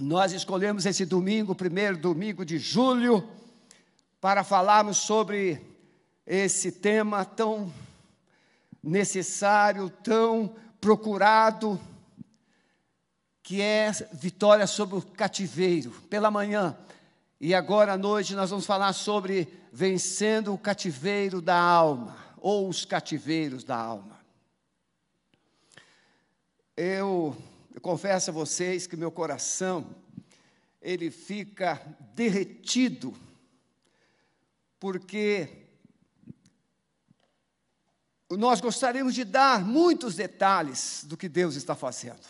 nós escolhemos esse domingo, primeiro domingo de julho, para falarmos sobre esse tema tão necessário, tão procurado, que é vitória sobre o cativeiro. Pela manhã e agora à noite nós vamos falar sobre vencendo o cativeiro da alma, ou os cativeiros da alma. Eu, eu confesso a vocês que meu coração, ele fica derretido, porque nós gostaríamos de dar muitos detalhes do que Deus está fazendo.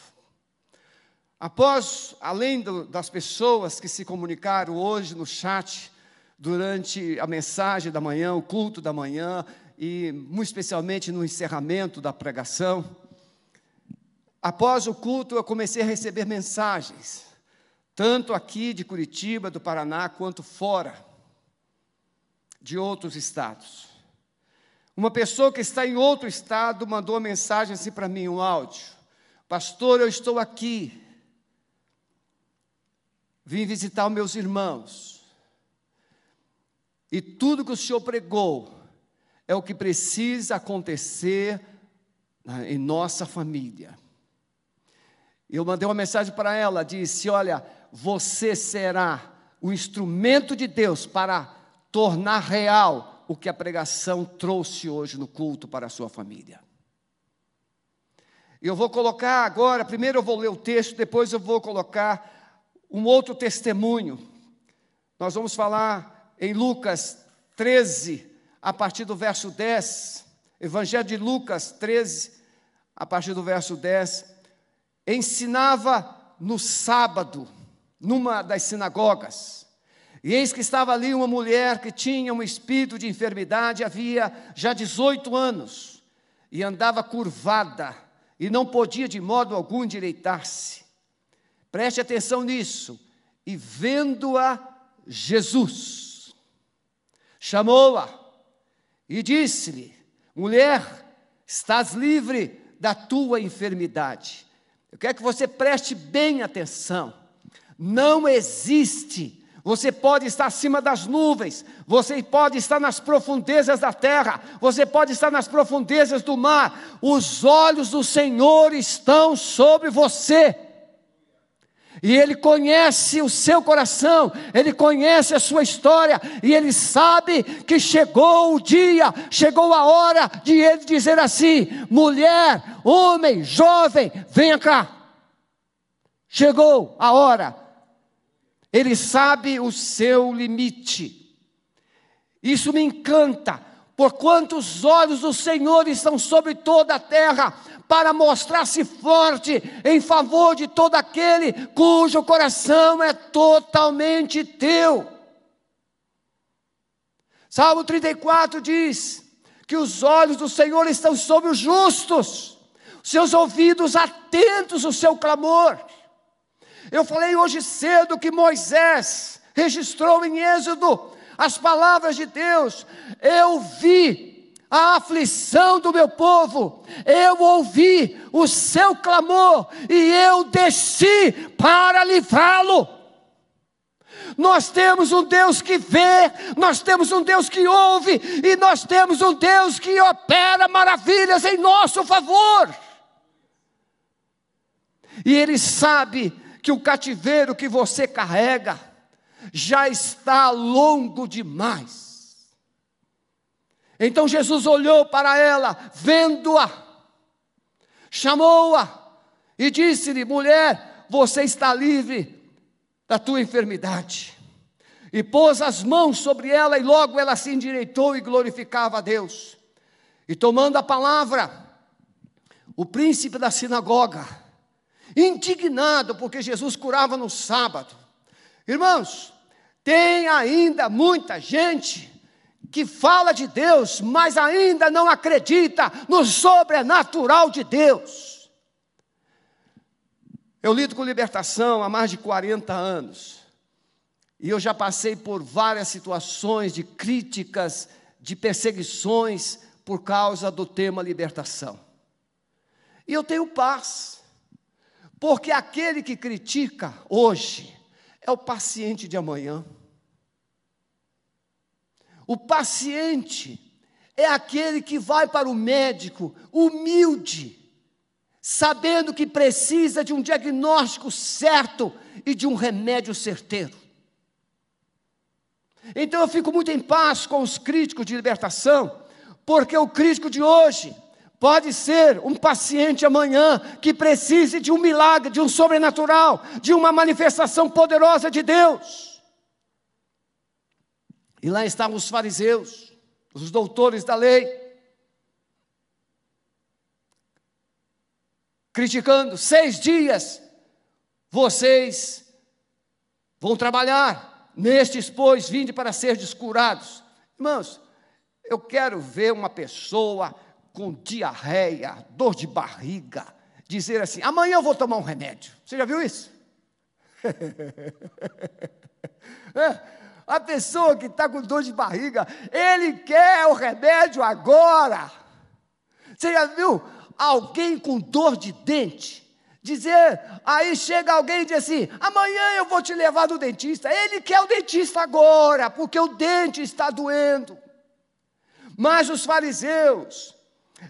Após, além do, das pessoas que se comunicaram hoje no chat, durante a mensagem da manhã, o culto da manhã, e muito especialmente no encerramento da pregação, após o culto eu comecei a receber mensagens, tanto aqui de Curitiba, do Paraná, quanto fora, de outros estados. Uma pessoa que está em outro estado mandou uma mensagem assim para mim, um áudio: Pastor, eu estou aqui vim visitar os meus irmãos. E tudo que o Senhor pregou é o que precisa acontecer em nossa família. Eu mandei uma mensagem para ela, disse: Olha, você será o instrumento de Deus para tornar real o que a pregação trouxe hoje no culto para a sua família. Eu vou colocar agora, primeiro eu vou ler o texto, depois eu vou colocar um outro testemunho. Nós vamos falar em Lucas 13, a partir do verso 10. Evangelho de Lucas 13, a partir do verso 10. Ensinava no sábado, numa das sinagogas. E eis que estava ali uma mulher que tinha um espírito de enfermidade, havia já 18 anos, e andava curvada, e não podia de modo algum endireitar-se. Preste atenção nisso. E vendo-a, Jesus chamou-a e disse-lhe: Mulher, estás livre da tua enfermidade. Eu quero que você preste bem atenção. Não existe você pode estar acima das nuvens, você pode estar nas profundezas da terra, você pode estar nas profundezas do mar. Os olhos do Senhor estão sobre você. E Ele conhece o seu coração, Ele conhece a sua história, e Ele sabe que chegou o dia, chegou a hora de Ele dizer assim: mulher, homem, jovem, venha cá. Chegou a hora. Ele sabe o seu limite. Isso me encanta, porquanto os olhos do Senhor estão sobre toda a terra, para mostrar-se forte em favor de todo aquele cujo coração é totalmente teu. Salmo 34 diz que os olhos do Senhor estão sobre os justos, seus ouvidos atentos ao seu clamor. Eu falei hoje cedo que Moisés registrou em Êxodo as palavras de Deus. Eu vi a aflição do meu povo, eu ouvi o seu clamor e eu desci para livrá-lo. Nós temos um Deus que vê, nós temos um Deus que ouve, e nós temos um Deus que opera maravilhas em nosso favor. E Ele sabe que o cativeiro que você carrega já está longo demais. Então Jesus olhou para ela, vendo-a, chamou-a e disse-lhe: mulher, você está livre da tua enfermidade. E pôs as mãos sobre ela, e logo ela se endireitou e glorificava a Deus. E tomando a palavra, o príncipe da sinagoga, indignado porque Jesus curava no sábado. Irmãos, tem ainda muita gente que fala de Deus, mas ainda não acredita no sobrenatural de Deus. Eu lido com libertação há mais de 40 anos. E eu já passei por várias situações de críticas, de perseguições por causa do tema libertação. E eu tenho paz, Porque aquele que critica hoje é o paciente de amanhã. O paciente é aquele que vai para o médico humilde, sabendo que precisa de um diagnóstico certo e de um remédio certeiro. Então eu fico muito em paz com os críticos de libertação, porque o crítico de hoje pode ser um paciente amanhã que precise de um milagre, de um sobrenatural, de uma manifestação poderosa de Deus. E lá estavam os fariseus, os doutores da lei, criticando: seis dias vocês vão trabalhar, nestes, pois, vinde para ser descurados. Irmãos, eu quero ver uma pessoa com diarreia, dor de barriga, dizer assim: amanhã eu vou tomar um remédio. Você já viu isso? é, a pessoa que está com dor de barriga, ele quer o remédio agora. Você já viu alguém com dor de dente? Dizer, aí chega alguém e diz assim: amanhã eu vou te levar no dentista. Ele quer o dentista agora, porque o dente está doendo. Mas os fariseus,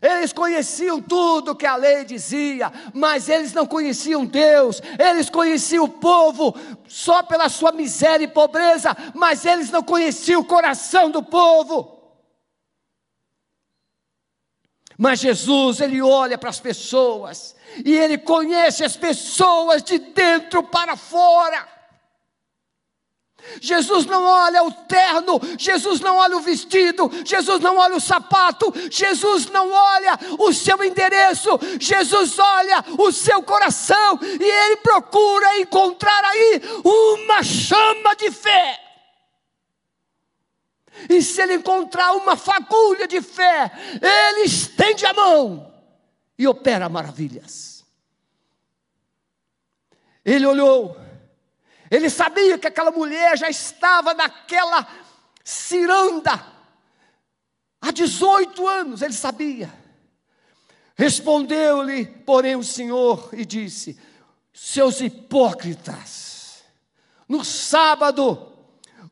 eles conheciam tudo que a lei dizia, mas eles não conheciam Deus, eles conheciam o povo só pela sua miséria e pobreza, mas eles não conheciam o coração do povo. Mas Jesus, ele olha para as pessoas e ele conhece as pessoas de dentro para fora. Jesus não olha o terno, Jesus não olha o vestido, Jesus não olha o sapato, Jesus não olha o seu endereço, Jesus olha o seu coração e ele procura encontrar aí uma chama de fé. E se ele encontrar uma fagulha de fé, ele estende a mão e opera maravilhas. Ele olhou ele sabia que aquela mulher já estava naquela ciranda há 18 anos, ele sabia. Respondeu-lhe, porém, o Senhor e disse: Seus hipócritas, no sábado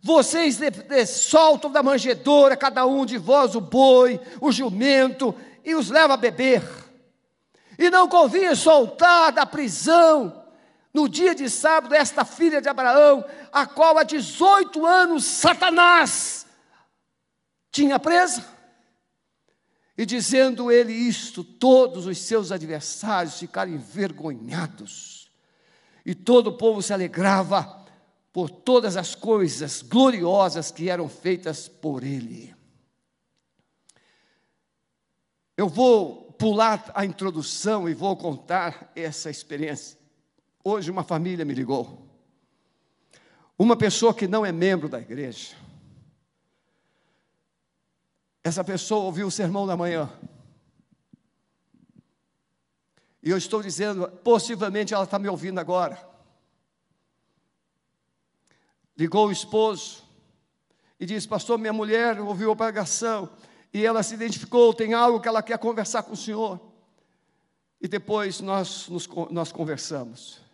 vocês soltam da manjedoura cada um de vós o boi, o jumento e os leva a beber. E não convinha soltar da prisão no dia de sábado, esta filha de Abraão, a qual há 18 anos Satanás tinha presa. E dizendo ele isto, todos os seus adversários ficaram envergonhados. E todo o povo se alegrava por todas as coisas gloriosas que eram feitas por ele. Eu vou pular a introdução e vou contar essa experiência. Hoje uma família me ligou. Uma pessoa que não é membro da igreja. Essa pessoa ouviu o sermão da manhã. E eu estou dizendo, possivelmente ela está me ouvindo agora. Ligou o esposo e disse: Pastor, minha mulher ouviu a pregação e ela se identificou, tem algo que ela quer conversar com o senhor. E depois nós, nos, nós conversamos.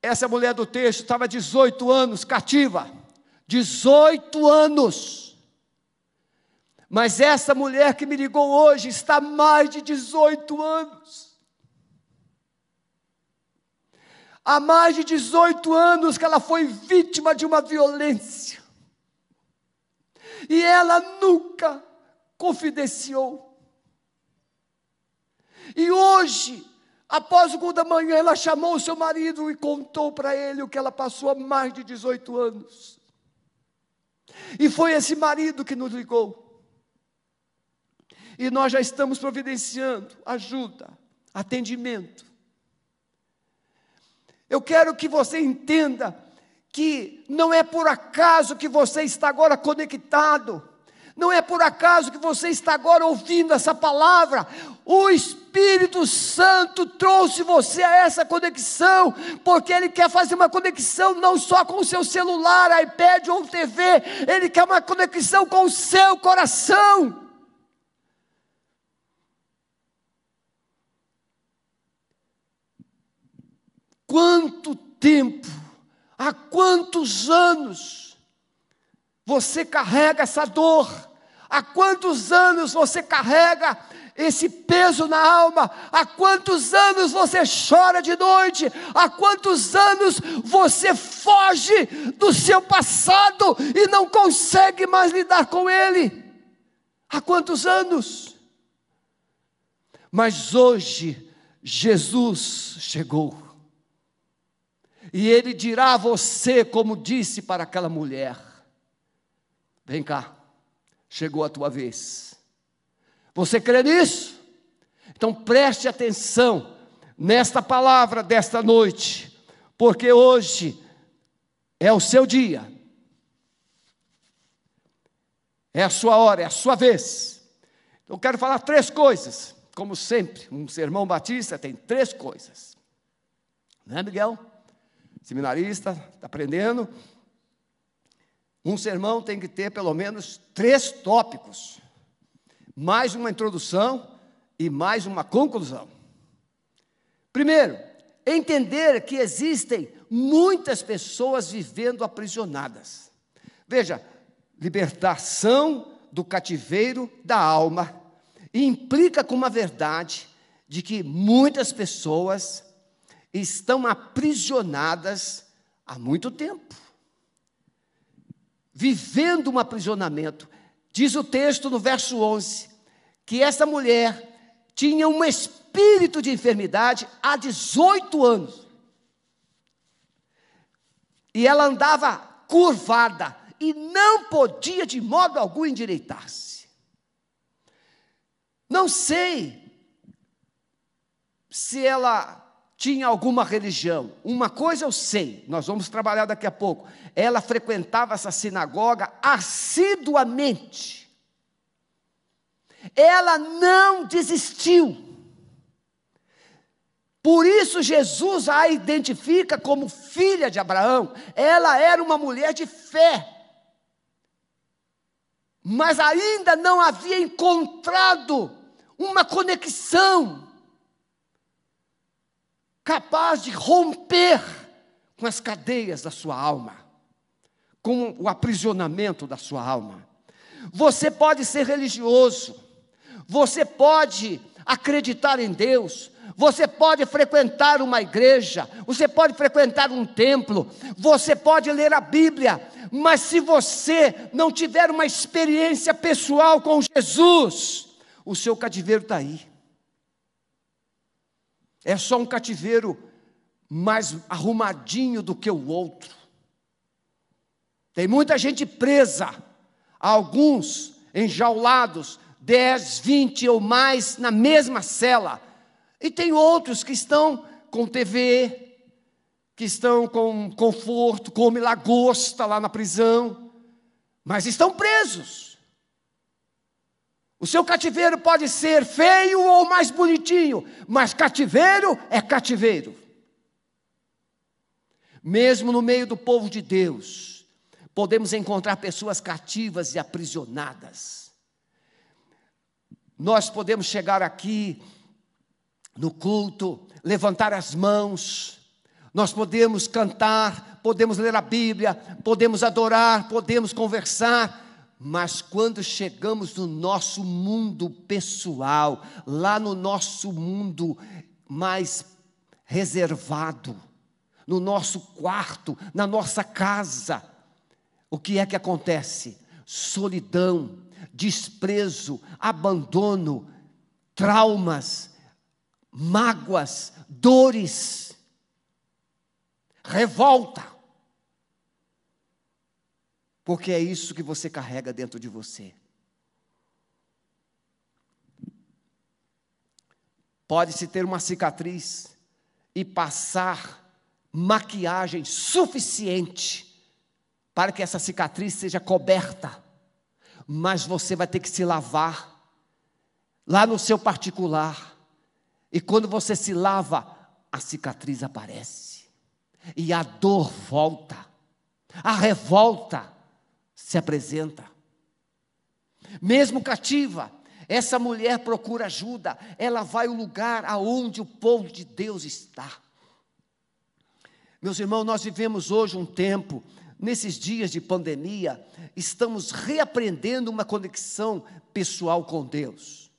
Essa mulher do texto estava 18 anos cativa. 18 anos. Mas essa mulher que me ligou hoje está mais de 18 anos. Há mais de 18 anos que ela foi vítima de uma violência. E ela nunca confidenciou. E hoje Após o culto da manhã, ela chamou o seu marido e contou para ele o que ela passou há mais de 18 anos. E foi esse marido que nos ligou. E nós já estamos providenciando ajuda, atendimento. Eu quero que você entenda que não é por acaso que você está agora conectado. Não é por acaso que você está agora ouvindo essa palavra. O Espírito Santo trouxe você a essa conexão, porque Ele quer fazer uma conexão não só com o seu celular, iPad ou TV, Ele quer uma conexão com o seu coração. quanto tempo, há quantos anos você carrega essa dor, há quantos anos você carrega esse peso na alma. Há quantos anos você chora de noite? Há quantos anos você foge do seu passado e não consegue mais lidar com ele? Há quantos anos? Mas hoje Jesus chegou. E ele dirá a você, como disse para aquela mulher: Vem cá, chegou a tua vez. Você crê nisso? Então preste atenção nesta palavra desta noite, porque hoje é o seu dia, é a sua hora, é a sua vez. Então, eu quero falar três coisas, como sempre, um sermão batista tem três coisas, né, Miguel? Seminarista, está aprendendo. Um sermão tem que ter pelo menos três tópicos mais uma introdução e mais uma conclusão. Primeiro, entender que existem muitas pessoas vivendo aprisionadas. Veja, libertação do cativeiro da alma implica com uma verdade de que muitas pessoas estão aprisionadas há muito tempo, vivendo um aprisionamento. Diz o texto no verso 11: que essa mulher tinha um espírito de enfermidade há 18 anos. E ela andava curvada e não podia de modo algum endireitar-se. Não sei se ela tinha alguma religião. Uma coisa eu sei, nós vamos trabalhar daqui a pouco. Ela frequentava essa sinagoga assiduamente ela não desistiu. Por isso Jesus a identifica como filha de Abraão. Ela era uma mulher de fé. Mas ainda não havia encontrado uma conexão capaz de romper com as cadeias da sua alma, com o aprisionamento da sua alma. Você pode ser religioso, você pode acreditar em Deus, você pode frequentar uma igreja, você pode frequentar um templo, você pode ler a Bíblia, mas se você não tiver uma experiência pessoal com Jesus, o seu cativeiro está aí. É só um cativeiro mais arrumadinho do que o outro. Tem muita gente presa, alguns enjaulados, 10, 20 ou mais na mesma cela. E tem outros que estão com TV, que estão com conforto, come lagosta lá na prisão, mas estão presos. O seu cativeiro pode ser feio ou mais bonitinho, mas cativeiro é cativeiro. Mesmo no meio do povo de Deus, podemos encontrar pessoas cativas e aprisionadas. Nós podemos chegar aqui no culto, levantar as mãos, nós podemos cantar, podemos ler a Bíblia, podemos adorar, podemos conversar, mas quando chegamos no nosso mundo pessoal, lá no nosso mundo mais reservado, no nosso quarto, na nossa casa, o que é que acontece? Solidão, desprezo, abandono, traumas, mágoas, dores, revolta. Porque é isso que você carrega dentro de você. Pode-se ter uma cicatriz e passar maquiagem suficiente para que essa cicatriz seja coberta mas você vai ter que se lavar lá no seu particular. E quando você se lava, a cicatriz aparece. E a dor volta. A revolta se apresenta. Mesmo cativa, essa mulher procura ajuda, ela vai ao lugar aonde o povo de Deus está. Meus irmãos, nós vivemos hoje um tempo, nesses dias de pandemia, estamos reaprendendo uma conexão pessoal com Deus.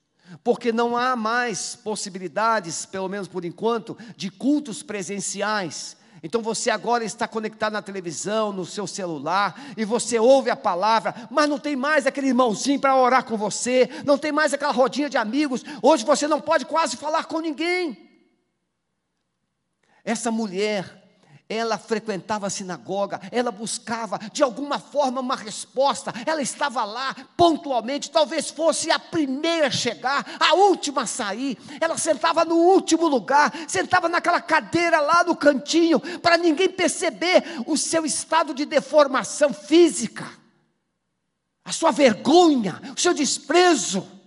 Porque não há mais possibilidades, pelo menos por enquanto, de cultos presenciais. Então você agora está conectado na televisão, no seu celular, e você ouve a palavra, mas não tem mais aquele irmãozinho para orar com você, não tem mais aquela rodinha de amigos. Hoje você não pode quase falar com ninguém. Essa mulher, ela frequentava a sinagoga, ela buscava de alguma forma uma resposta, ela estava lá pontualmente, talvez fosse a primeira a chegar, a última a sair, ela sentava no último lugar, sentava naquela cadeira lá no cantinho, para ninguém perceber o seu estado de deformação física, a sua vergonha, o seu desprezo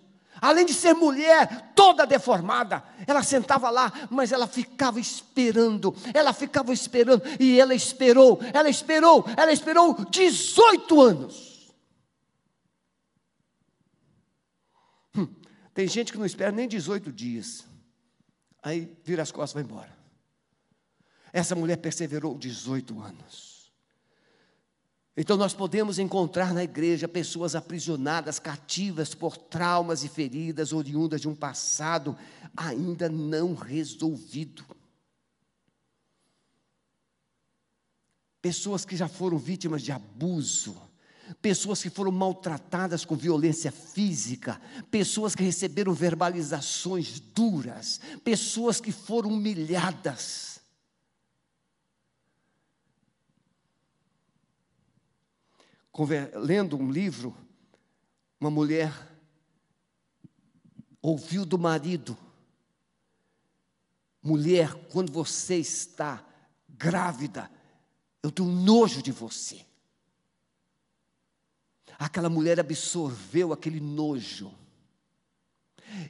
além de ser mulher, toda deformada, ela sentava lá, mas ela ficava esperando, ela ficava esperando, e ela esperou, ela esperou, ela esperou 18 anos. Hum, tem gente que não espera nem 18 dias, aí vira as costas e vai embora. Essa mulher perseverou 18 anos. Então nós podemos encontrar na igreja pessoas aprisionadas, cativas por traumas e feridas oriundas de um passado ainda não resolvido. Pessoas que já foram vítimas de abuso, pessoas que foram maltratadas com violência física, pessoas que receberam verbalizações duras, pessoas que foram humilhadas. Lendo um livro, uma mulher ouviu do marido: Mulher, quando você está grávida, eu tenho nojo de você. Aquela mulher absorveu aquele nojo.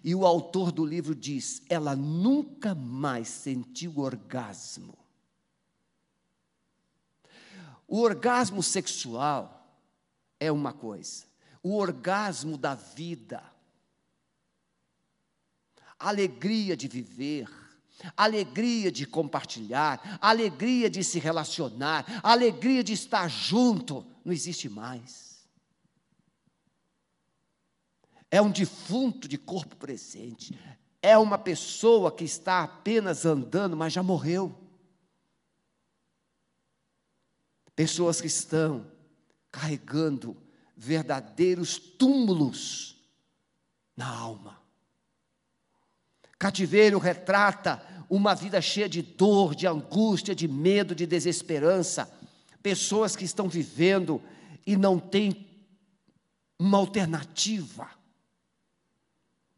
E o autor do livro diz: ela nunca mais sentiu orgasmo. O orgasmo sexual é uma coisa, o orgasmo da vida, a alegria de viver, a alegria de compartilhar, a alegria de se relacionar, a alegria de estar junto, não existe mais. É um defunto de corpo presente, é uma pessoa que está apenas andando, mas já morreu. Pessoas que estão carregando verdadeiros túmulos na alma. Cativeiro retrata uma vida cheia de dor, de angústia, de medo, de desesperança. Pessoas que estão vivendo e não têm uma alternativa,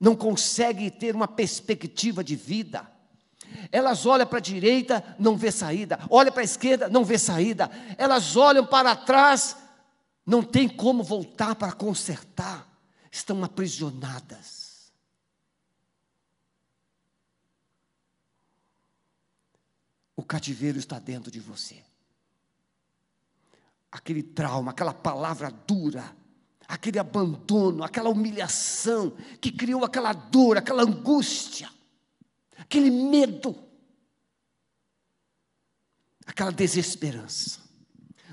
não conseguem ter uma perspectiva de vida. Elas olham para a direita, não vê saída, olham para a esquerda, não vê saída, elas olham para trás, não tem como voltar para consertar, estão aprisionadas. O cativeiro está dentro de você. Aquele trauma, aquela palavra dura, aquele abandono, aquela humilhação que criou aquela dor, aquela angústia, aquele medo, aquela desesperança.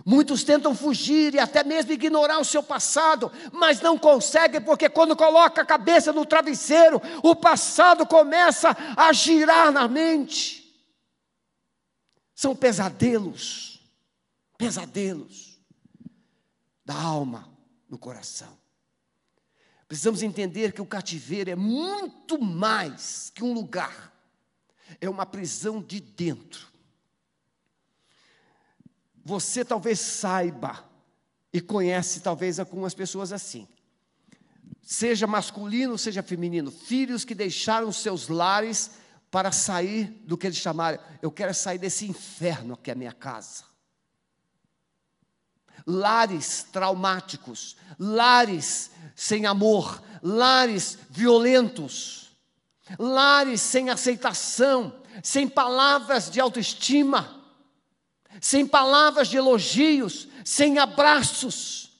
Muitos tentam fugir e até mesmo ignorar o seu passado, mas não conseguem, porque quando coloca a cabeça no travesseiro, o passado começa a girar na mente. São pesadelos, pesadelos da alma no coração. Precisamos entender que o cativeiro é muito mais que um lugar, é uma prisão de dentro você talvez saiba e conhece talvez algumas pessoas assim. Seja masculino, seja feminino, filhos que deixaram seus lares para sair do que eles chamaram, eu quero sair desse inferno que é a minha casa. Lares traumáticos, lares sem amor, lares violentos, lares sem aceitação, sem palavras de autoestima sem palavras de elogios, sem abraços.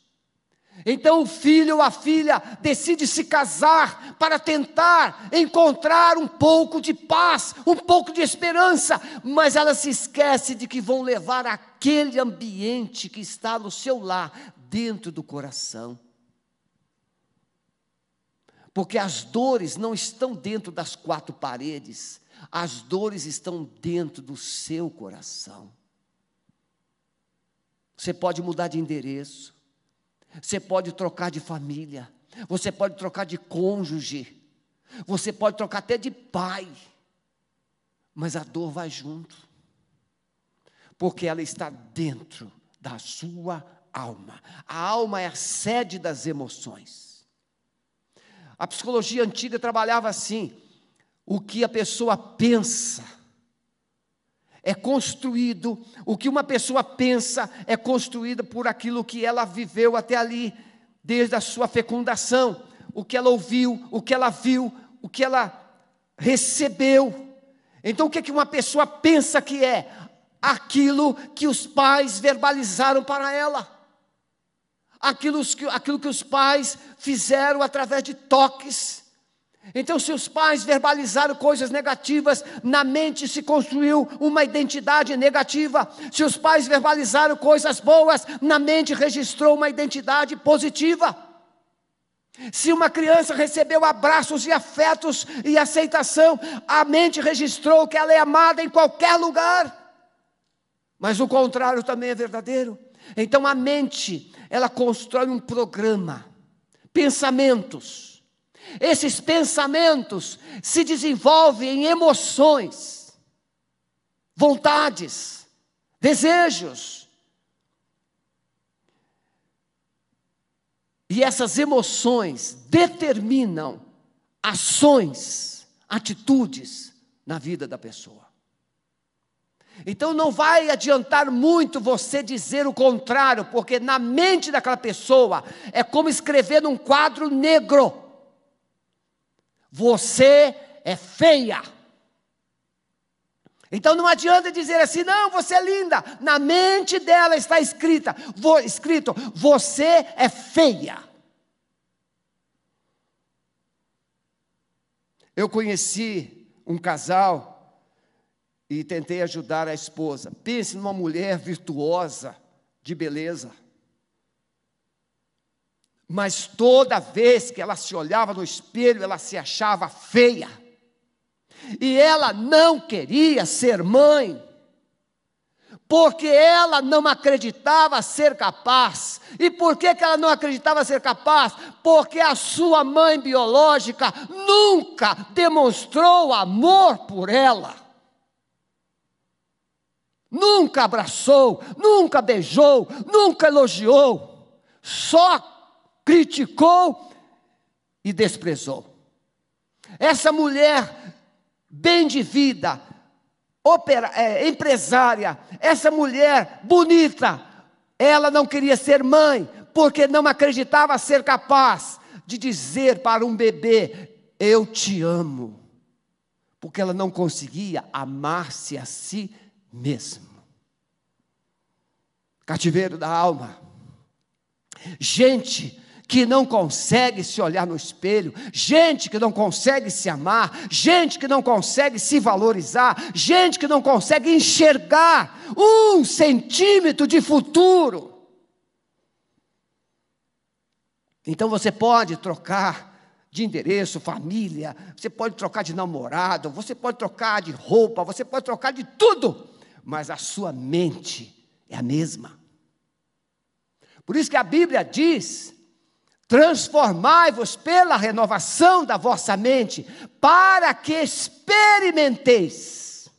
Então o filho ou a filha decide se casar para tentar encontrar um pouco de paz, um pouco de esperança, mas ela se esquece de que vão levar aquele ambiente que está no seu lar dentro do coração. Porque as dores não estão dentro das quatro paredes, as dores estão dentro do seu coração. Você pode mudar de endereço, você pode trocar de família, você pode trocar de cônjuge, você pode trocar até de pai, mas a dor vai junto, porque ela está dentro da sua alma. A alma é a sede das emoções. A psicologia antiga trabalhava assim: o que a pessoa pensa é construído, o que uma pessoa pensa é construído por aquilo que ela viveu até ali, desde a sua fecundação, o que ela ouviu, o que ela viu, o que ela recebeu. Então, o que, é que uma pessoa pensa que é? Aquilo que os pais verbalizaram para ela, aquilo que, aquilo que os pais fizeram através de toques, então, se os pais verbalizaram coisas negativas, na mente se construiu uma identidade negativa. Se os pais verbalizaram coisas boas, na mente registrou uma identidade positiva. Se uma criança recebeu abraços e afetos e aceitação, a mente registrou que ela é amada em qualquer lugar. Mas o contrário também é verdadeiro. Então a mente, ela constrói um programa, pensamentos esses pensamentos se desenvolvem em emoções, vontades, desejos. E essas emoções determinam ações, atitudes na vida da pessoa. Então não vai adiantar muito você dizer o contrário, porque na mente daquela pessoa é como escrever num quadro negro. Você é feia. Então não adianta dizer assim, não, você é linda. Na mente dela está escrita, vo, escrito, você é feia. Eu conheci um casal e tentei ajudar a esposa. Pense numa mulher virtuosa, de beleza mas toda vez que ela se olhava no espelho, ela se achava feia. E ela não queria ser mãe, porque ela não acreditava ser capaz. E por que, que ela não acreditava ser capaz? Porque a sua mãe biológica nunca demonstrou amor por ela. Nunca abraçou, nunca beijou, nunca elogiou. Só criticou e desprezou. Essa mulher, bem de vida, opera, é, empresária, essa mulher bonita, ela não queria ser mãe, porque não acreditava ser capaz de dizer para um bebê: Eu te amo. Porque ela não conseguia amar-se a si mesma. Cativeiro da alma. Gente que não consegue se olhar no espelho, gente que não consegue se amar, gente que não consegue se valorizar, gente que não consegue enxergar um centímetro de futuro. Então você pode trocar de endereço, família, você pode trocar de namorado, você pode trocar de roupa, você pode trocar de tudo, mas a sua mente é a mesma. Por isso que a Bíblia diz Transformai-vos pela renovação da vossa mente, para que experimenteis.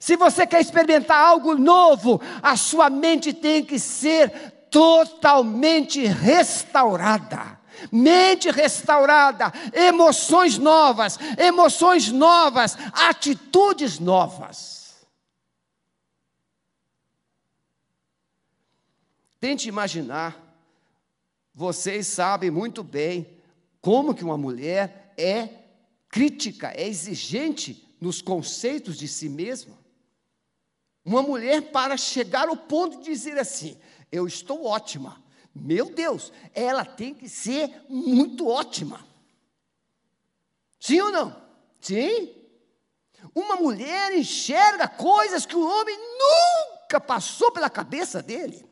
Se você quer experimentar algo novo, a sua mente tem que ser totalmente restaurada. Mente restaurada, emoções novas, emoções novas, atitudes novas. Tente imaginar vocês sabem muito bem como que uma mulher é crítica, é exigente nos conceitos de si mesma. Uma mulher para chegar ao ponto de dizer assim: eu estou ótima, meu Deus, ela tem que ser muito ótima. Sim ou não? Sim. Uma mulher enxerga coisas que o homem nunca passou pela cabeça dele.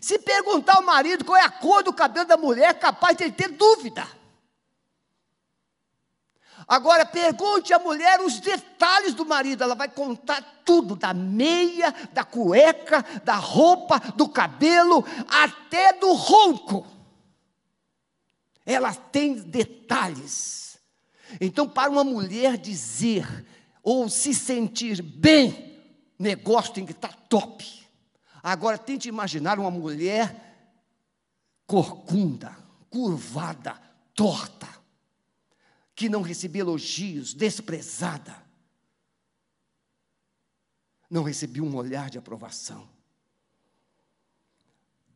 Se perguntar ao marido qual é a cor do cabelo da mulher, é capaz de ele ter dúvida. Agora pergunte à mulher os detalhes do marido, ela vai contar tudo, da meia, da cueca, da roupa, do cabelo, até do ronco. Ela tem detalhes. Então, para uma mulher dizer ou se sentir bem, negócio tem que estar top. Agora, tente imaginar uma mulher corcunda, curvada, torta que não recebia elogios, desprezada. Não recebia um olhar de aprovação.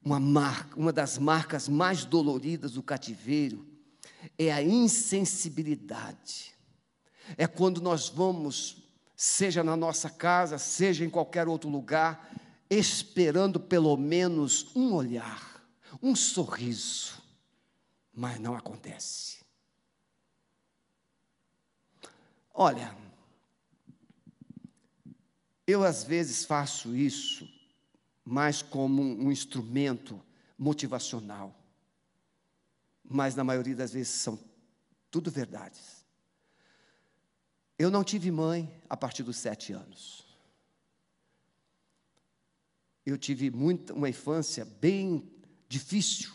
Uma, marca, uma das marcas mais doloridas do cativeiro é a insensibilidade. É quando nós vamos, seja na nossa casa, seja em qualquer outro lugar, esperando pelo menos um olhar, um sorriso, mas não acontece. Olha, eu às vezes faço isso mais como um instrumento motivacional, mas na maioria das vezes são tudo verdades. Eu não tive mãe a partir dos sete anos. Eu tive muita, uma infância bem difícil,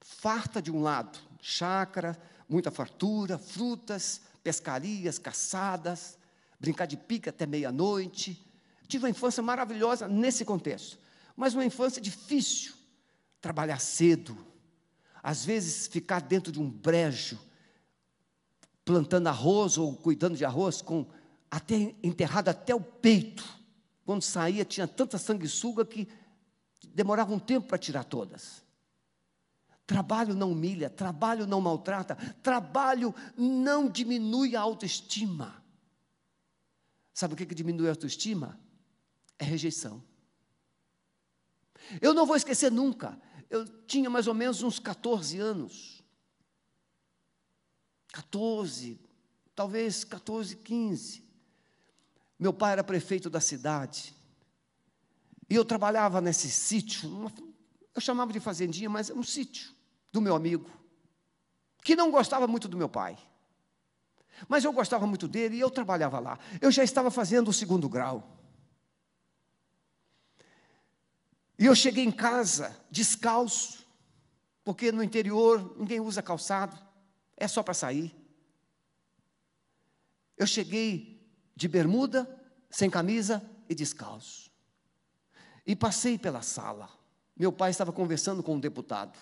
farta de um lado, chácara, muita fartura, frutas, pescarias, caçadas, brincar de pica até meia-noite. Tive uma infância maravilhosa nesse contexto, mas uma infância difícil. Trabalhar cedo, às vezes ficar dentro de um brejo, plantando arroz ou cuidando de arroz, com até enterrado até o peito. Quando saía, tinha tanta sanguessuga que demorava um tempo para tirar todas. Trabalho não humilha, trabalho não maltrata, trabalho não diminui a autoestima. Sabe o que, que diminui a autoestima? É rejeição. Eu não vou esquecer nunca. Eu tinha mais ou menos uns 14 anos. 14, talvez 14, 15. Meu pai era prefeito da cidade. E eu trabalhava nesse sítio, eu chamava de fazendinha, mas é um sítio do meu amigo, que não gostava muito do meu pai. Mas eu gostava muito dele e eu trabalhava lá. Eu já estava fazendo o segundo grau. E eu cheguei em casa descalço, porque no interior ninguém usa calçado, é só para sair. Eu cheguei de bermuda, sem camisa e descalço. E passei pela sala. Meu pai estava conversando com um deputado.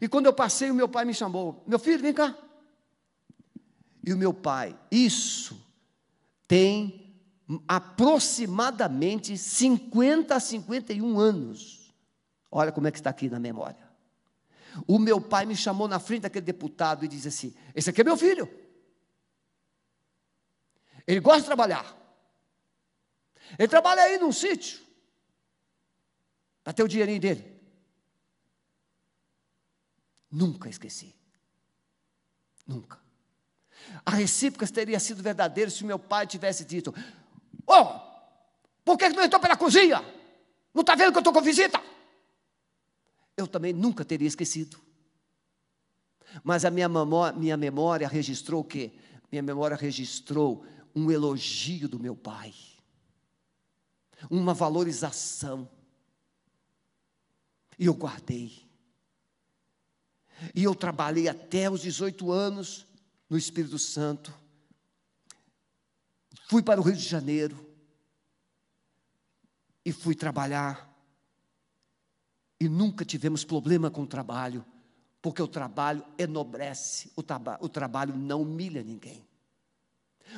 E quando eu passei, o meu pai me chamou: Meu filho, vem cá. E o meu pai, isso tem aproximadamente 50 a 51 anos. Olha como é que está aqui na memória. O meu pai me chamou na frente daquele deputado e disse assim: Esse aqui é meu filho. Ele gosta de trabalhar. Ele trabalha aí num sítio. Para ter o dinheirinho dele. Nunca esqueci. Nunca. A recíproca teria sido verdadeira se meu pai tivesse dito: Oh, por que não entrou pela cozinha? Não está vendo que eu estou com visita? Eu também nunca teria esquecido. Mas a minha memória, minha memória registrou o quê? Minha memória registrou um elogio do meu pai, uma valorização. E eu guardei. E eu trabalhei até os 18 anos no Espírito Santo. Fui para o Rio de Janeiro. E fui trabalhar. E nunca tivemos problema com o trabalho, porque o trabalho enobrece, o, traba o trabalho não humilha ninguém.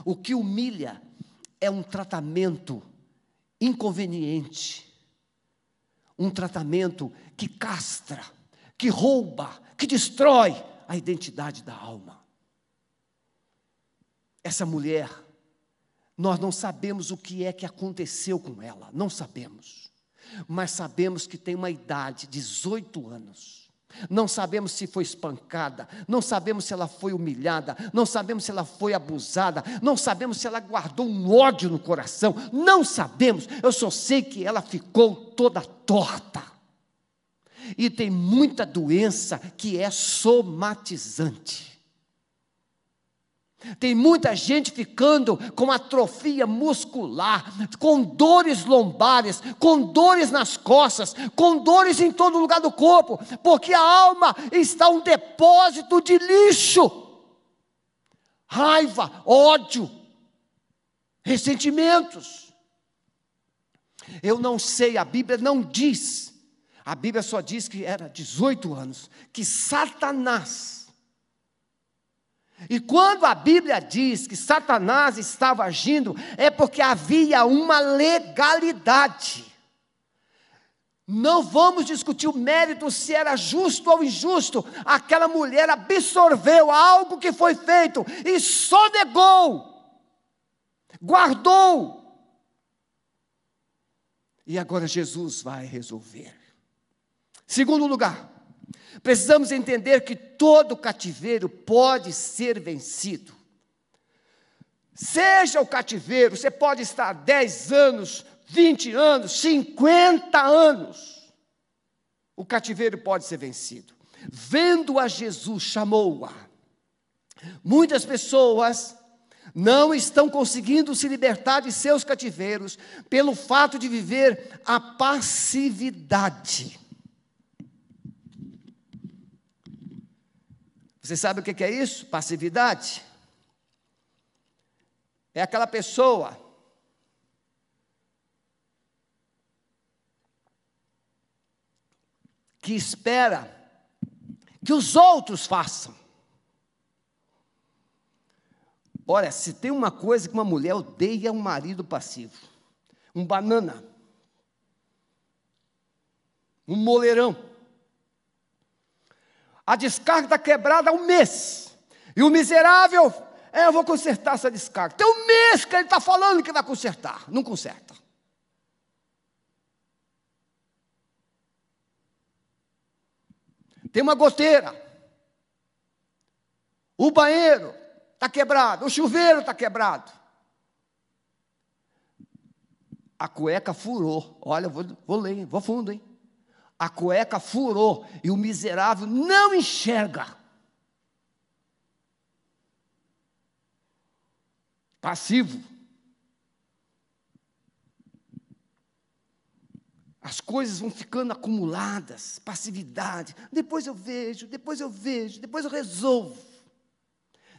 O que humilha é um tratamento inconveniente, um tratamento que castra, que rouba, que destrói a identidade da alma. Essa mulher, nós não sabemos o que é que aconteceu com ela, não sabemos. mas sabemos que tem uma idade, 18 anos. Não sabemos se foi espancada, não sabemos se ela foi humilhada, não sabemos se ela foi abusada, não sabemos se ela guardou um ódio no coração, não sabemos. Eu só sei que ela ficou toda torta. E tem muita doença que é somatizante. Tem muita gente ficando com atrofia muscular, com dores lombares, com dores nas costas, com dores em todo lugar do corpo, porque a alma está um depósito de lixo. Raiva, ódio, ressentimentos. Eu não sei, a Bíblia não diz, a Bíblia só diz que era 18 anos, que Satanás e quando a Bíblia diz que Satanás estava agindo, é porque havia uma legalidade. Não vamos discutir o mérito se era justo ou injusto. Aquela mulher absorveu algo que foi feito e só negou, guardou. E agora Jesus vai resolver. Segundo lugar, Precisamos entender que todo cativeiro pode ser vencido. Seja o cativeiro, você pode estar 10 anos, 20 anos, 50 anos. O cativeiro pode ser vencido. Vendo a Jesus, chamou-a. Muitas pessoas não estão conseguindo se libertar de seus cativeiros pelo fato de viver a passividade. Você sabe o que é isso? Passividade. É aquela pessoa que espera que os outros façam. Olha, se tem uma coisa que uma mulher odeia, é um marido passivo. Um banana. Um moleirão. A descarga está quebrada há um mês. E o miserável, é, eu vou consertar essa descarga. Tem um mês que ele está falando que vai consertar. Não conserta. Tem uma goteira. O banheiro está quebrado. O chuveiro está quebrado. A cueca furou. Olha, vou, vou ler, vou fundo, hein? A cueca furou e o miserável não enxerga. Passivo. As coisas vão ficando acumuladas, passividade. Depois eu vejo, depois eu vejo, depois eu resolvo.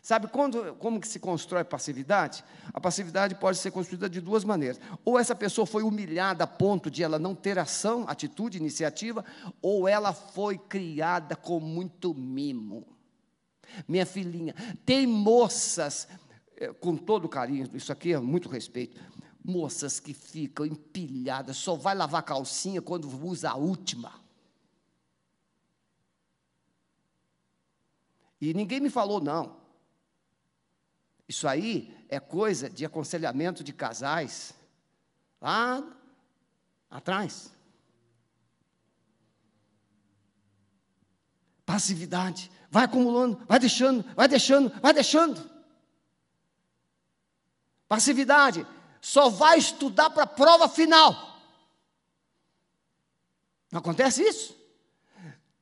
Sabe quando, como que se constrói passividade? A passividade pode ser construída de duas maneiras. Ou essa pessoa foi humilhada a ponto de ela não ter ação, atitude, iniciativa, ou ela foi criada com muito mimo. Minha filhinha, tem moças, eh, com todo carinho, isso aqui é muito respeito, moças que ficam empilhadas, só vai lavar calcinha quando usa a última. E ninguém me falou, não. Isso aí é coisa de aconselhamento de casais lá atrás. Passividade. Vai acumulando, vai deixando, vai deixando, vai deixando. Passividade. Só vai estudar para a prova final. Não acontece isso?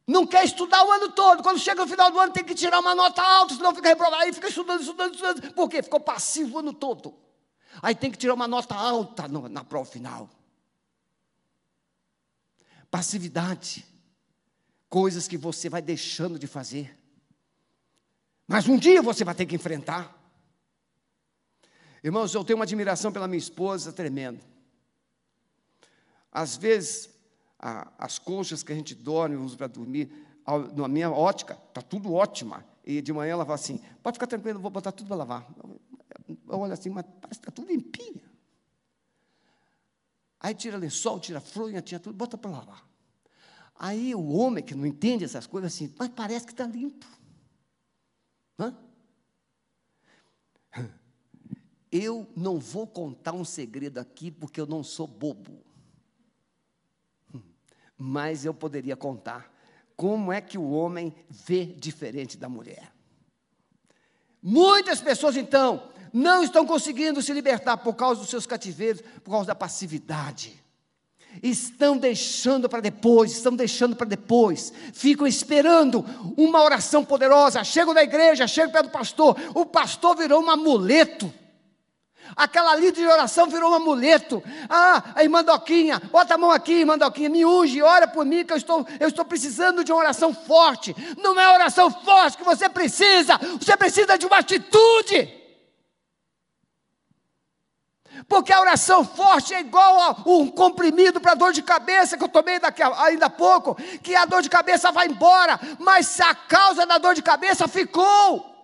Não quer estudar o ano todo. Quando chega no final do ano, tem que tirar uma nota alta, senão fica reprovado. Aí fica estudando, estudando, estudando. Por quê? Ficou passivo o ano todo. Aí tem que tirar uma nota alta no, na prova final. Passividade. Coisas que você vai deixando de fazer. Mas um dia você vai ter que enfrentar. Irmãos, eu tenho uma admiração pela minha esposa tremenda. Às vezes, a, as colchas que a gente dorme, usa para dormir, na minha ótica, está tudo ótima. E de manhã ela fala assim: pode ficar tranquilo, vou botar tudo para lavar. Eu olho assim, mas parece que está tudo limpinha. Aí tira lençol, tira fronha, tira tudo, bota para lavar. Aí o homem que não entende essas coisas assim, mas parece que está limpo. Hã? Eu não vou contar um segredo aqui porque eu não sou bobo. Mas eu poderia contar como é que o homem vê diferente da mulher. Muitas pessoas, então, não estão conseguindo se libertar por causa dos seus cativeiros, por causa da passividade. Estão deixando para depois, estão deixando para depois, ficam esperando uma oração poderosa. Chegam na igreja, chegam perto do pastor, o pastor virou um amuleto. Aquela líder de oração virou um amuleto. Ah, a irmã Doquinha, bota a mão aqui, irmã Doquinha, me unge, ora por mim, que eu estou, eu estou precisando de uma oração forte. Não é oração forte que você precisa, você precisa de uma atitude. Porque a oração forte é igual a um comprimido para dor de cabeça que eu tomei daqui a, ainda há pouco, que a dor de cabeça vai embora, mas a causa da dor de cabeça ficou.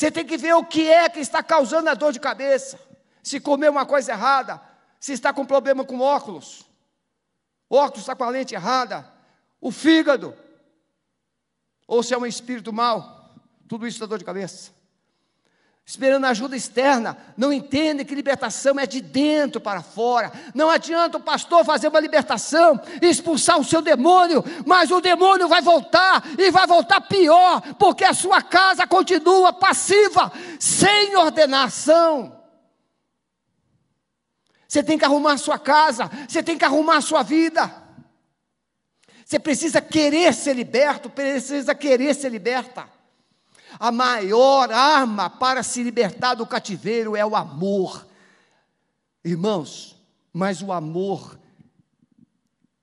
Você tem que ver o que é que está causando a dor de cabeça. Se comeu uma coisa errada, se está com problema com óculos, óculos está com a lente errada, o fígado, ou se é um espírito mau, tudo isso dá dor de cabeça esperando ajuda externa, não entendem que libertação é de dentro para fora. Não adianta o pastor fazer uma libertação expulsar o seu demônio, mas o demônio vai voltar e vai voltar pior, porque a sua casa continua passiva, sem ordenação. Você tem que arrumar a sua casa, você tem que arrumar a sua vida. Você precisa querer ser liberto, precisa querer ser liberta. A maior arma para se libertar do cativeiro é o amor. Irmãos, mas o amor,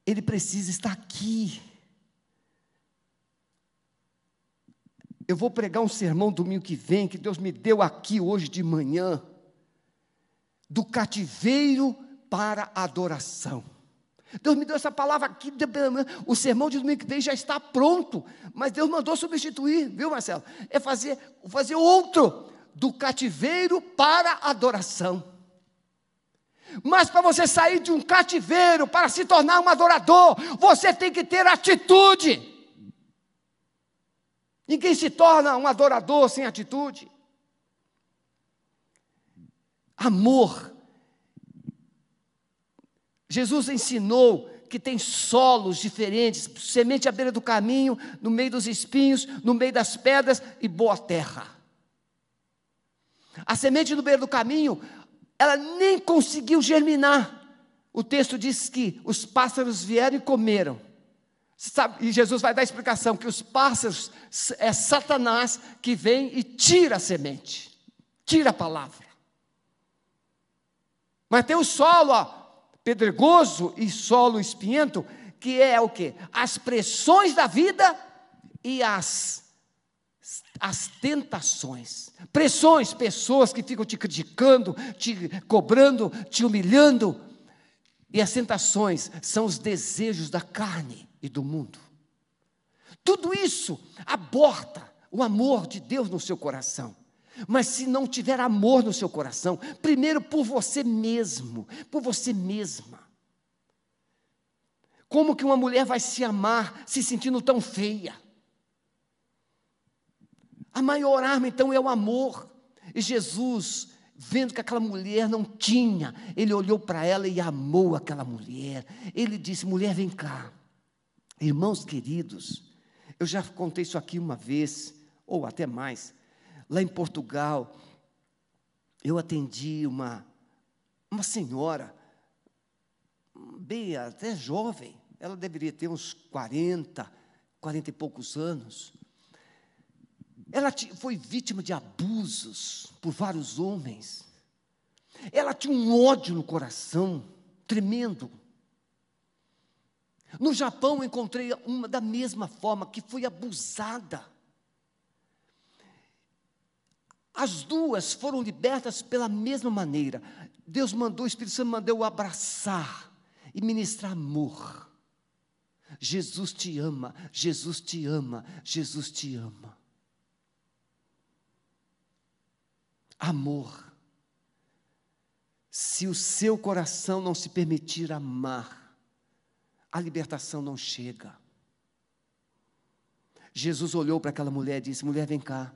ele precisa estar aqui. Eu vou pregar um sermão domingo que vem, que Deus me deu aqui hoje de manhã, do cativeiro para a adoração. Deus me deu essa palavra aqui, o sermão de domingo que vem já está pronto, mas Deus mandou substituir, viu Marcelo? É fazer, fazer outro, do cativeiro para adoração. Mas para você sair de um cativeiro para se tornar um adorador, você tem que ter atitude. Ninguém se torna um adorador sem atitude. Amor Jesus ensinou que tem solos diferentes, semente à beira do caminho, no meio dos espinhos, no meio das pedras e boa terra. A semente no beira do caminho, ela nem conseguiu germinar. O texto diz que os pássaros vieram e comeram. Sabe, e Jesus vai dar a explicação que os pássaros é Satanás que vem e tira a semente, tira a palavra. Mas tem o solo, ó, pedregoso e solo espinhento, que é o que? As pressões da vida e as as tentações. Pressões, pessoas que ficam te criticando, te cobrando, te humilhando. E as tentações são os desejos da carne e do mundo. Tudo isso aborta o amor de Deus no seu coração. Mas se não tiver amor no seu coração, primeiro por você mesmo, por você mesma. Como que uma mulher vai se amar se sentindo tão feia? A maior arma então é o amor. E Jesus, vendo que aquela mulher não tinha, ele olhou para ela e amou aquela mulher. Ele disse: mulher, vem cá. Irmãos queridos, eu já contei isso aqui uma vez, ou até mais. Lá em Portugal, eu atendi uma, uma senhora, bem até jovem, ela deveria ter uns 40, 40 e poucos anos. Ela foi vítima de abusos por vários homens. Ela tinha um ódio no coração tremendo. No Japão encontrei uma da mesma forma que foi abusada. As duas foram libertas pela mesma maneira. Deus mandou, o Espírito Santo mandou abraçar e ministrar amor. Jesus te ama, Jesus te ama, Jesus te ama. Amor. Se o seu coração não se permitir amar, a libertação não chega. Jesus olhou para aquela mulher e disse: Mulher, vem cá.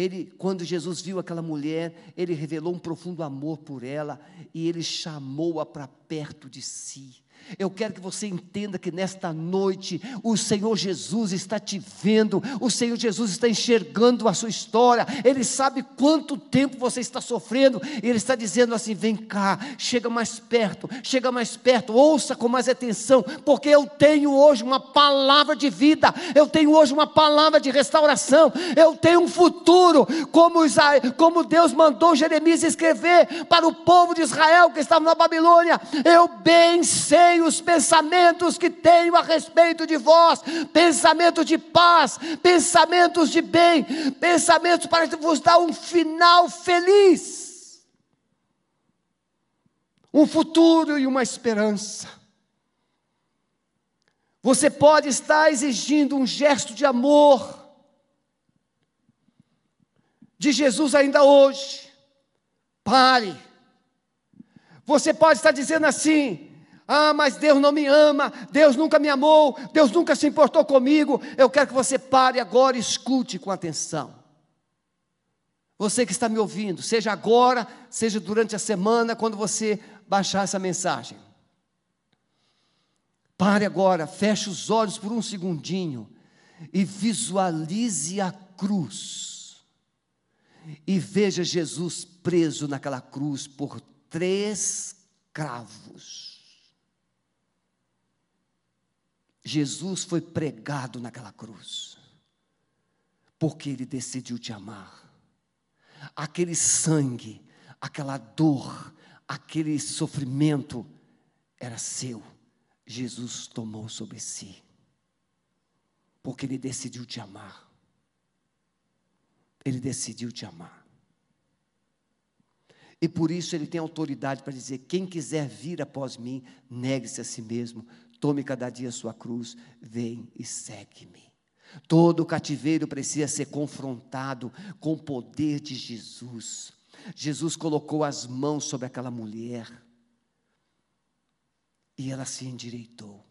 Ele, quando Jesus viu aquela mulher, ele revelou um profundo amor por ela e ele chamou-a para perto de si. Eu quero que você entenda que nesta noite o Senhor Jesus está te vendo, o Senhor Jesus está enxergando a sua história, Ele sabe quanto tempo você está sofrendo, e Ele está dizendo assim: vem cá, chega mais perto, chega mais perto, ouça com mais atenção, porque eu tenho hoje uma palavra de vida, eu tenho hoje uma palavra de restauração, eu tenho um futuro, como, Isaías, como Deus mandou Jeremias escrever para o povo de Israel que estava na Babilônia, eu bem sei os pensamentos que tenho a respeito de vós, pensamentos de paz, pensamentos de bem, pensamentos para vos dar um final feliz, um futuro e uma esperança. Você pode estar exigindo um gesto de amor de Jesus ainda hoje. Pare. Você pode estar dizendo assim: ah, mas Deus não me ama, Deus nunca me amou, Deus nunca se importou comigo. Eu quero que você pare agora e escute com atenção. Você que está me ouvindo, seja agora, seja durante a semana, quando você baixar essa mensagem. Pare agora, feche os olhos por um segundinho e visualize a cruz. E veja Jesus preso naquela cruz por três cravos. Jesus foi pregado naquela cruz, porque ele decidiu te amar. Aquele sangue, aquela dor, aquele sofrimento era seu. Jesus tomou sobre si, porque ele decidiu te amar. Ele decidiu te amar. E por isso ele tem autoridade para dizer: quem quiser vir após mim, negue-se a si mesmo, Tome cada dia sua cruz, vem e segue-me. Todo cativeiro precisa ser confrontado com o poder de Jesus. Jesus colocou as mãos sobre aquela mulher e ela se endireitou.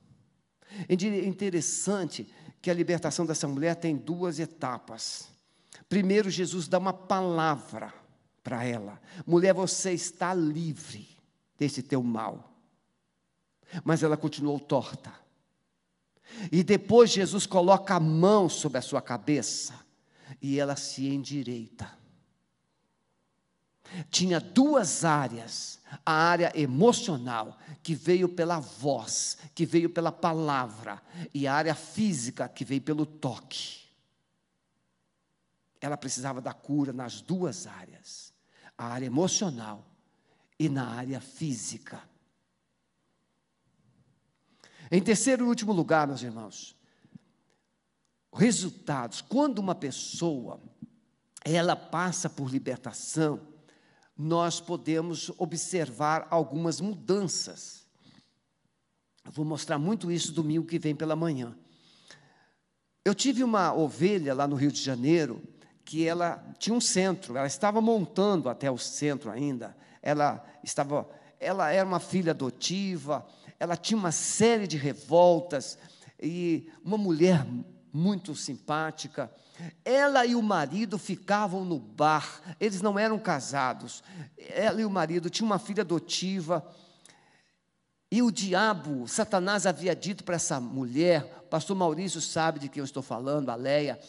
É interessante que a libertação dessa mulher tem duas etapas. Primeiro, Jesus dá uma palavra para ela: mulher, você está livre desse teu mal mas ela continuou torta. E depois Jesus coloca a mão sobre a sua cabeça e ela se endireita. Tinha duas áreas: a área emocional, que veio pela voz, que veio pela palavra, e a área física, que veio pelo toque. Ela precisava da cura nas duas áreas: a área emocional e na área física. Em terceiro e último lugar, meus irmãos, resultados. Quando uma pessoa ela passa por libertação, nós podemos observar algumas mudanças. Eu vou mostrar muito isso domingo que vem pela manhã. Eu tive uma ovelha lá no Rio de Janeiro que ela tinha um centro, ela estava montando até o centro ainda. Ela estava, ela era uma filha adotiva, ela tinha uma série de revoltas e uma mulher muito simpática. Ela e o marido ficavam no bar, eles não eram casados. Ela e o marido tinham uma filha adotiva. E o diabo, Satanás havia dito para essa mulher, pastor Maurício sabe de quem eu estou falando, a Leia.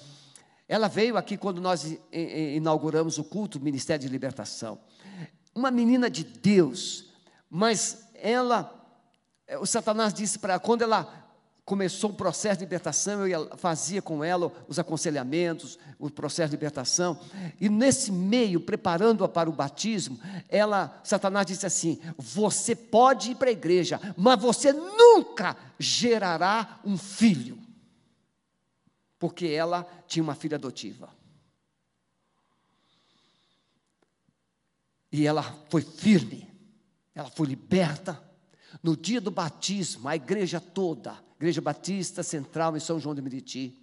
Ela veio aqui quando nós inauguramos o culto do Ministério de Libertação. Uma menina de Deus, mas ela o Satanás disse para quando ela começou o processo de libertação, eu fazia com ela os aconselhamentos, o processo de libertação, e nesse meio, preparando-a para o batismo, ela, Satanás disse assim: Você pode ir para a igreja, mas você nunca gerará um filho, porque ela tinha uma filha adotiva. E ela foi firme, ela foi liberta, no dia do batismo, a igreja toda, Igreja Batista Central em São João de Meriti,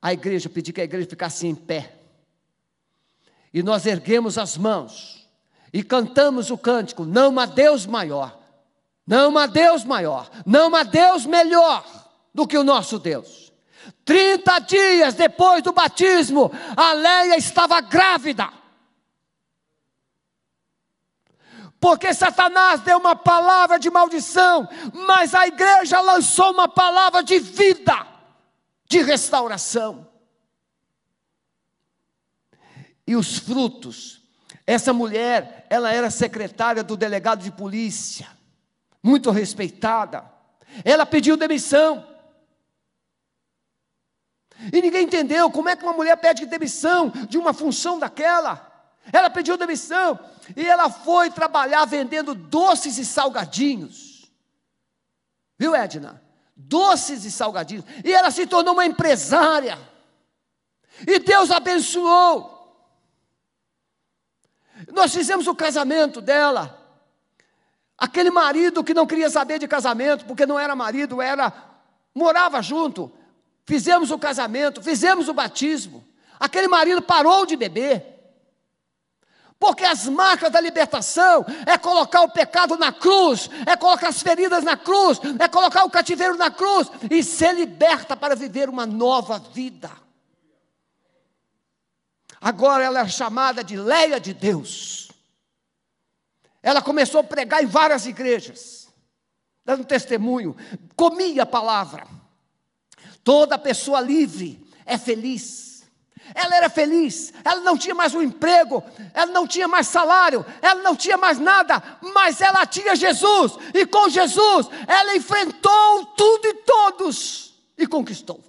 a igreja pediu que a igreja ficasse em pé. E nós erguemos as mãos e cantamos o cântico: Não há Deus maior, não há Deus maior, não há Deus melhor do que o nosso Deus. 30 dias depois do batismo, a Leia estava grávida. Porque Satanás deu uma palavra de maldição, mas a igreja lançou uma palavra de vida, de restauração. E os frutos, essa mulher, ela era secretária do delegado de polícia, muito respeitada. Ela pediu demissão. E ninguém entendeu como é que uma mulher pede demissão de uma função daquela. Ela pediu demissão e ela foi trabalhar vendendo doces e salgadinhos. Viu, Edna? Doces e salgadinhos. E ela se tornou uma empresária. E Deus abençoou. Nós fizemos o casamento dela. Aquele marido que não queria saber de casamento, porque não era marido, era morava junto. Fizemos o casamento, fizemos o batismo. Aquele marido parou de beber. Porque as marcas da libertação é colocar o pecado na cruz, é colocar as feridas na cruz, é colocar o cativeiro na cruz e ser liberta para viver uma nova vida. Agora ela é chamada de Leia de Deus. Ela começou a pregar em várias igrejas, dando testemunho, comia a palavra. Toda pessoa livre é feliz. Ela era feliz, ela não tinha mais um emprego, ela não tinha mais salário, ela não tinha mais nada, mas ela tinha Jesus, e com Jesus ela enfrentou tudo e todos e conquistou.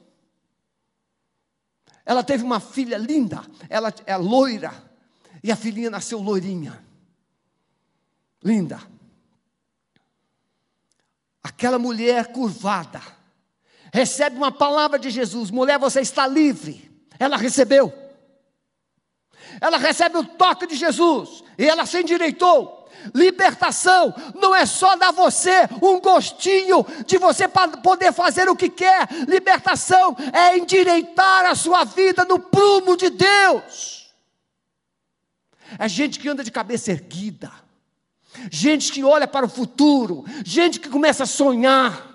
Ela teve uma filha linda, ela é loira, e a filhinha nasceu loirinha, linda. Aquela mulher curvada, recebe uma palavra de Jesus: mulher, você está livre. Ela recebeu. Ela recebe o toque de Jesus e ela se endireitou. Libertação não é só dar você um gostinho de você poder fazer o que quer. Libertação é endireitar a sua vida no prumo de Deus. É gente que anda de cabeça erguida, gente que olha para o futuro, gente que começa a sonhar.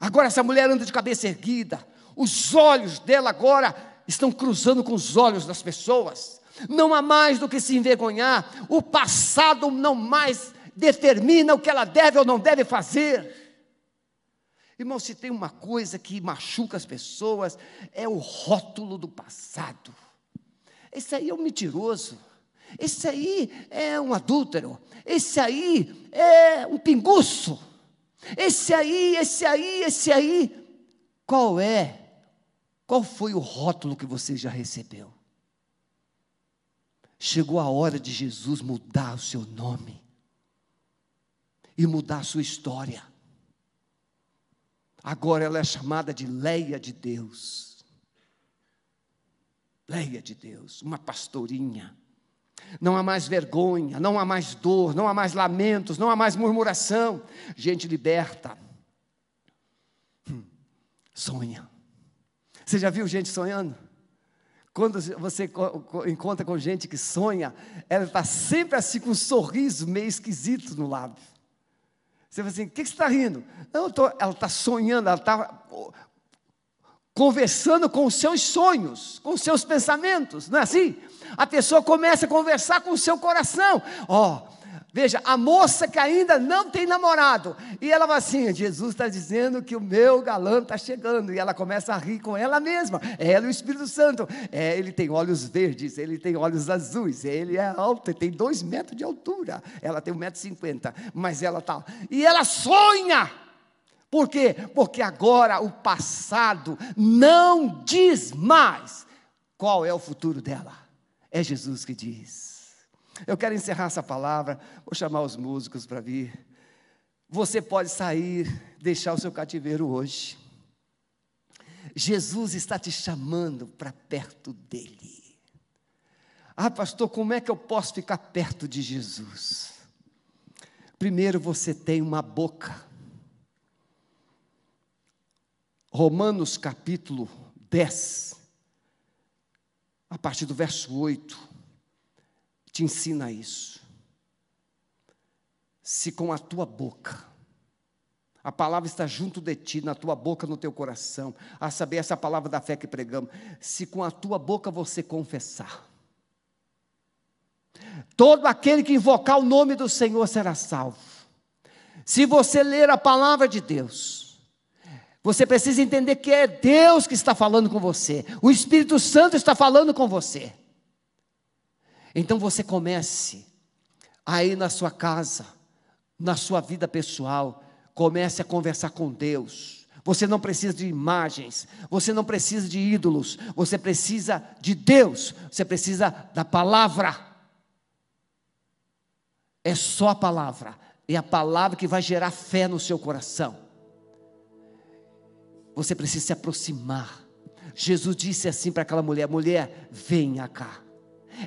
Agora essa mulher anda de cabeça erguida, os olhos dela agora estão cruzando com os olhos das pessoas. Não há mais do que se envergonhar, o passado não mais determina o que ela deve ou não deve fazer. Irmão, se tem uma coisa que machuca as pessoas, é o rótulo do passado. Esse aí é um mentiroso. Esse aí é um adúltero. Esse aí é um pinguço. Esse aí, esse aí, esse aí. Qual é? Qual foi o rótulo que você já recebeu? Chegou a hora de Jesus mudar o seu nome e mudar a sua história. Agora ela é chamada de Leia de Deus. Leia de Deus, uma pastorinha. Não há mais vergonha, não há mais dor, não há mais lamentos, não há mais murmuração. Gente liberta. Hum, sonha. Você já viu gente sonhando? Quando você encontra com gente que sonha, ela está sempre assim com um sorriso meio esquisito no lábio. Você fala assim: o que, você está rindo? Não, tô, ela está sonhando, ela está conversando com os seus sonhos, com os seus pensamentos, não é assim? A pessoa começa a conversar com o seu coração. Ó, oh, veja, a moça que ainda não tem namorado, e ela vai assim: Jesus está dizendo que o meu galã está chegando, e ela começa a rir com ela mesma. Ela e o Espírito Santo. É, ele tem olhos verdes, ele tem olhos azuis, ele é alto, ele tem dois metros de altura, ela tem um metro e cinquenta, mas ela está. E ela sonha. Por quê? Porque agora o passado não diz mais qual é o futuro dela. É Jesus que diz. Eu quero encerrar essa palavra, vou chamar os músicos para vir. Você pode sair, deixar o seu cativeiro hoje. Jesus está te chamando para perto dele. Ah, pastor, como é que eu posso ficar perto de Jesus? Primeiro você tem uma boca Romanos capítulo 10, a partir do verso 8, te ensina isso. Se com a tua boca, A palavra está junto de ti, na tua boca, no teu coração. A saber, essa palavra da fé que pregamos. Se com a tua boca você confessar, todo aquele que invocar o nome do Senhor será salvo. Se você ler a palavra de Deus, você precisa entender que é Deus que está falando com você, o Espírito Santo está falando com você. Então você comece aí na sua casa, na sua vida pessoal, comece a conversar com Deus. Você não precisa de imagens, você não precisa de ídolos, você precisa de Deus, você precisa da palavra. É só a palavra é a palavra que vai gerar fé no seu coração. Você precisa se aproximar. Jesus disse assim para aquela mulher: mulher, venha cá.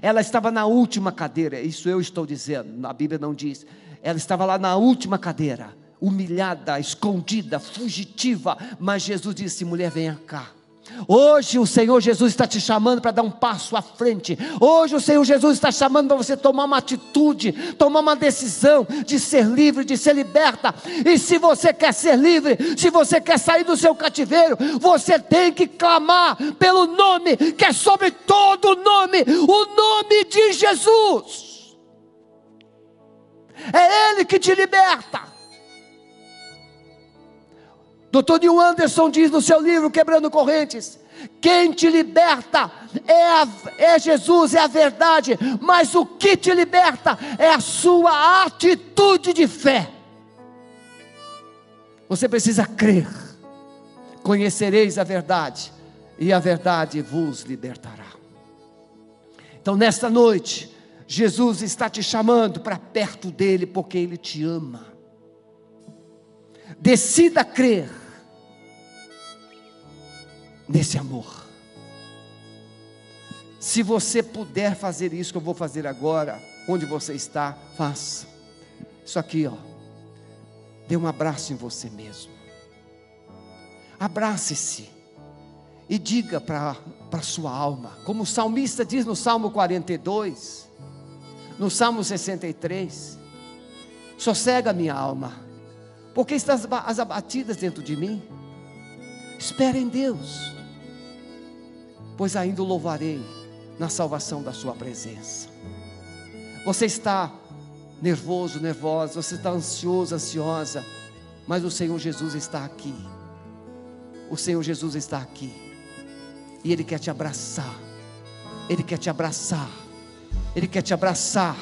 Ela estava na última cadeira, isso eu estou dizendo, a Bíblia não diz. Ela estava lá na última cadeira, humilhada, escondida, fugitiva, mas Jesus disse: mulher, venha cá. Hoje o Senhor Jesus está te chamando para dar um passo à frente. Hoje o Senhor Jesus está chamando para você tomar uma atitude, tomar uma decisão de ser livre, de ser liberta. E se você quer ser livre, se você quer sair do seu cativeiro, você tem que clamar pelo nome que é sobre todo nome, o nome de Jesus. É Ele que te liberta. Dr. Neil Anderson diz no seu livro Quebrando Correntes: quem te liberta é, a, é Jesus, é a verdade, mas o que te liberta é a sua atitude de fé. Você precisa crer, conhecereis a verdade, e a verdade vos libertará. Então, nesta noite, Jesus está te chamando para perto dele, porque ele te ama. Decida crer nesse amor. Se você puder fazer isso que eu vou fazer agora, onde você está, faça. Isso aqui, ó. Dê um abraço em você mesmo. Abrace-se e diga para a sua alma, como o salmista diz no Salmo 42, no Salmo 63: sossega minha alma, porque estás as abatidas dentro de mim. Espera em Deus pois ainda o louvarei na salvação da Sua presença. Você está nervoso, nervosa, você está ansioso, ansiosa, mas o Senhor Jesus está aqui. O Senhor Jesus está aqui, e Ele quer te abraçar, Ele quer te abraçar, Ele quer te abraçar,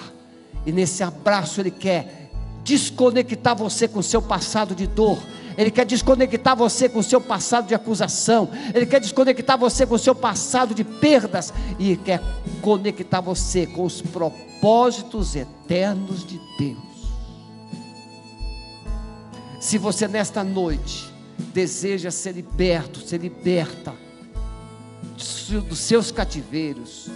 e nesse abraço Ele quer desconectar você com o seu passado de dor ele quer desconectar você com o seu passado de acusação, Ele quer desconectar você com o seu passado de perdas, e quer conectar você com os propósitos eternos de Deus. Se você nesta noite deseja ser liberto, ser liberta dos seus cativeiros,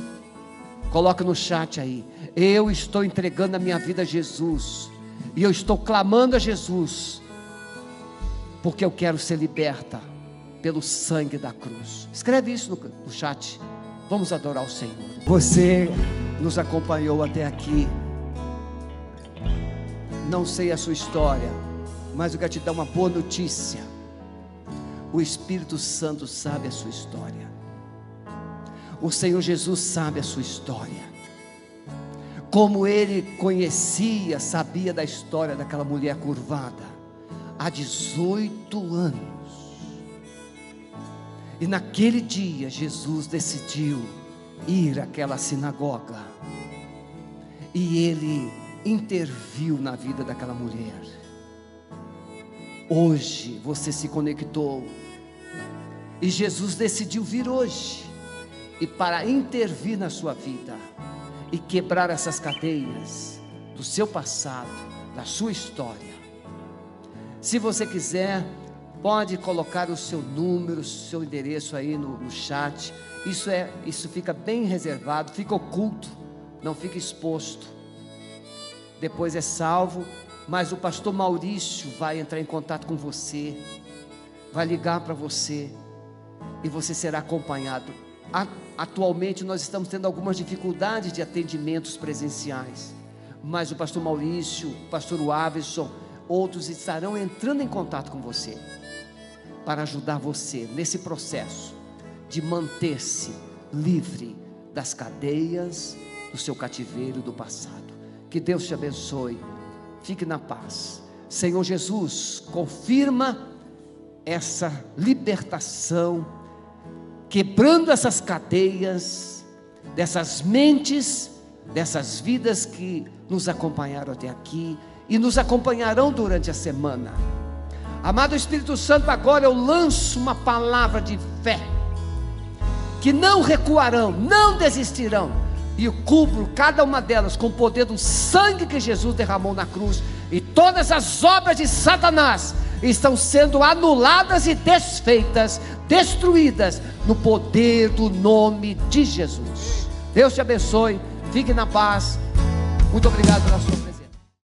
coloca no chat aí. Eu estou entregando a minha vida a Jesus. E eu estou clamando a Jesus porque eu quero ser liberta pelo sangue da cruz. Escreve isso no, no chat. Vamos adorar o Senhor. Você nos acompanhou até aqui. Não sei a sua história, mas eu quero te dar uma boa notícia. O Espírito Santo sabe a sua história. O Senhor Jesus sabe a sua história. Como ele conhecia, sabia da história daquela mulher curvada há 18 anos. E naquele dia Jesus decidiu ir àquela sinagoga. E ele interviu na vida daquela mulher. Hoje você se conectou. E Jesus decidiu vir hoje. E para intervir na sua vida e quebrar essas cadeias do seu passado, da sua história se você quiser, pode colocar o seu número, o seu endereço aí no, no chat. Isso é, isso fica bem reservado, fica oculto, não fica exposto. Depois é salvo, mas o pastor Maurício vai entrar em contato com você, vai ligar para você e você será acompanhado. Atualmente nós estamos tendo algumas dificuldades de atendimentos presenciais, mas o pastor Maurício, o pastor Waverson, outros estarão entrando em contato com você para ajudar você nesse processo de manter-se livre das cadeias do seu cativeiro do passado. Que Deus te abençoe. Fique na paz. Senhor Jesus, confirma essa libertação, quebrando essas cadeias, dessas mentes, dessas vidas que nos acompanharam até aqui e nos acompanharão durante a semana. Amado Espírito Santo, agora eu lanço uma palavra de fé, que não recuarão, não desistirão, e cubro cada uma delas com o poder do sangue que Jesus derramou na cruz, e todas as obras de Satanás estão sendo anuladas e desfeitas, destruídas, no poder do nome de Jesus. Deus te abençoe, fique na paz. Muito obrigado pela sua presença.